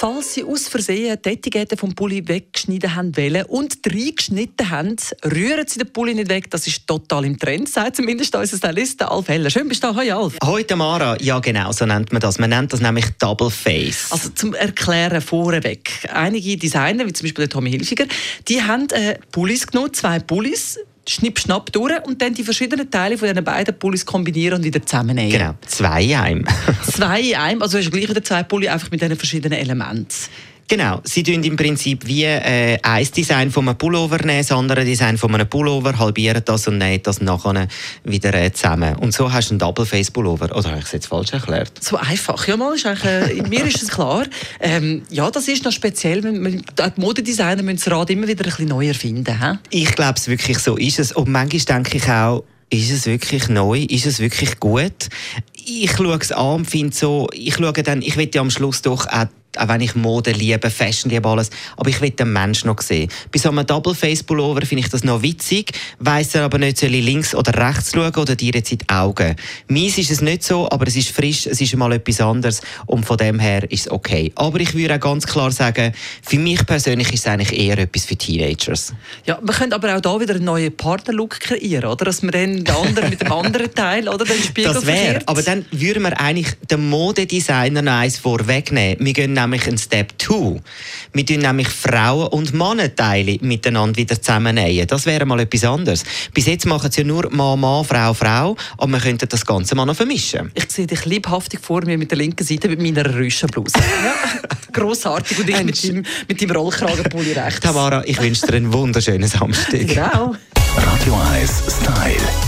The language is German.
Falls Sie aus Versehen die Etikette vom Pulli weggeschnitten haben wollen und reingeschnitten haben, rühren Sie den Pulli nicht weg. Das ist total im Trend, sagt zumindest unser Stylist Alf Heller. Schön bist du da. Hoi Alf. Heute Mara, ja genau, so nennt man das. Man nennt das nämlich Double Face. Also zum Erklären vorweg. Einige Designer, wie zum Beispiel der Tommy Hilfiger, die haben äh, Pullis genommen, zwei Pullis, schnipp, schnapp durch und dann die verschiedenen Teile von diesen beiden Pullis kombinieren und wieder zusammennähen. Genau, zwei in einem. Zwei in einem, also hast du gleich wieder zwei Pulli, einfach mit diesen verschiedenen Elementen. Genau, sie tun im Prinzip wie äh, ein Design von einem Pullover nehmen, das andere Design von einem Pullover, halbieren das und nähen das nachher wieder äh, zusammen. Und so hast du einen Double Face Pullover. Oder habe ich es jetzt falsch erklärt? So einfach, ja mal, ist eigentlich, äh, mir ist es klar. Ähm, ja, das ist noch speziell, die Modedesigner müssen das Rad immer wieder ein bisschen neu erfinden. He? Ich glaube es wirklich so ist es. Und manchmal denke ich auch, ist es wirklich neu? Ist es wirklich gut? Ich schaue es an und finde so, ich schaue dann, ich will ja am Schluss doch auch auch wenn ich Mode liebe, Fashion liebe, alles. Aber ich will den Mensch noch sehen. Bei so einem Double-Face-Pullover finde ich das noch witzig, weiss er aber nicht, soll ich links oder rechts schauen oder dir jetzt in die Augen. Meins ist es nicht so, aber es ist frisch, es ist mal etwas anderes und von dem her ist es okay. Aber ich würde auch ganz klar sagen, für mich persönlich ist es eigentlich eher etwas für Teenagers. Ja, man könnte aber auch da wieder einen neuen Partnerlook kreieren, oder? Dass man dann den anderen mit dem anderen Teil, oder? Den Spiegel Das wäre, aber dann würden wir eigentlich den Modedesigner noch eins vorwegnehmen. Wir gehen nämlich einen Step 2. Wir tun nämlich Frauen- und Mannenteile miteinander wieder zusammennähen. Das wäre mal etwas anderes. Bis jetzt machen sie ja nur Mann, Mann, Frau, Frau, aber wir könnten das Ganze mal noch vermischen. Ich sehe dich liebhaftig vor mir mit der linken Seite mit meiner Rüschenbluse. ja, grossartig. Und ich mit deinem, mit deinem Rollkragenpulli rechts. Tamara, ich wünsche dir einen wunderschönen Samstag. Genau. Radio 1 Style. Style.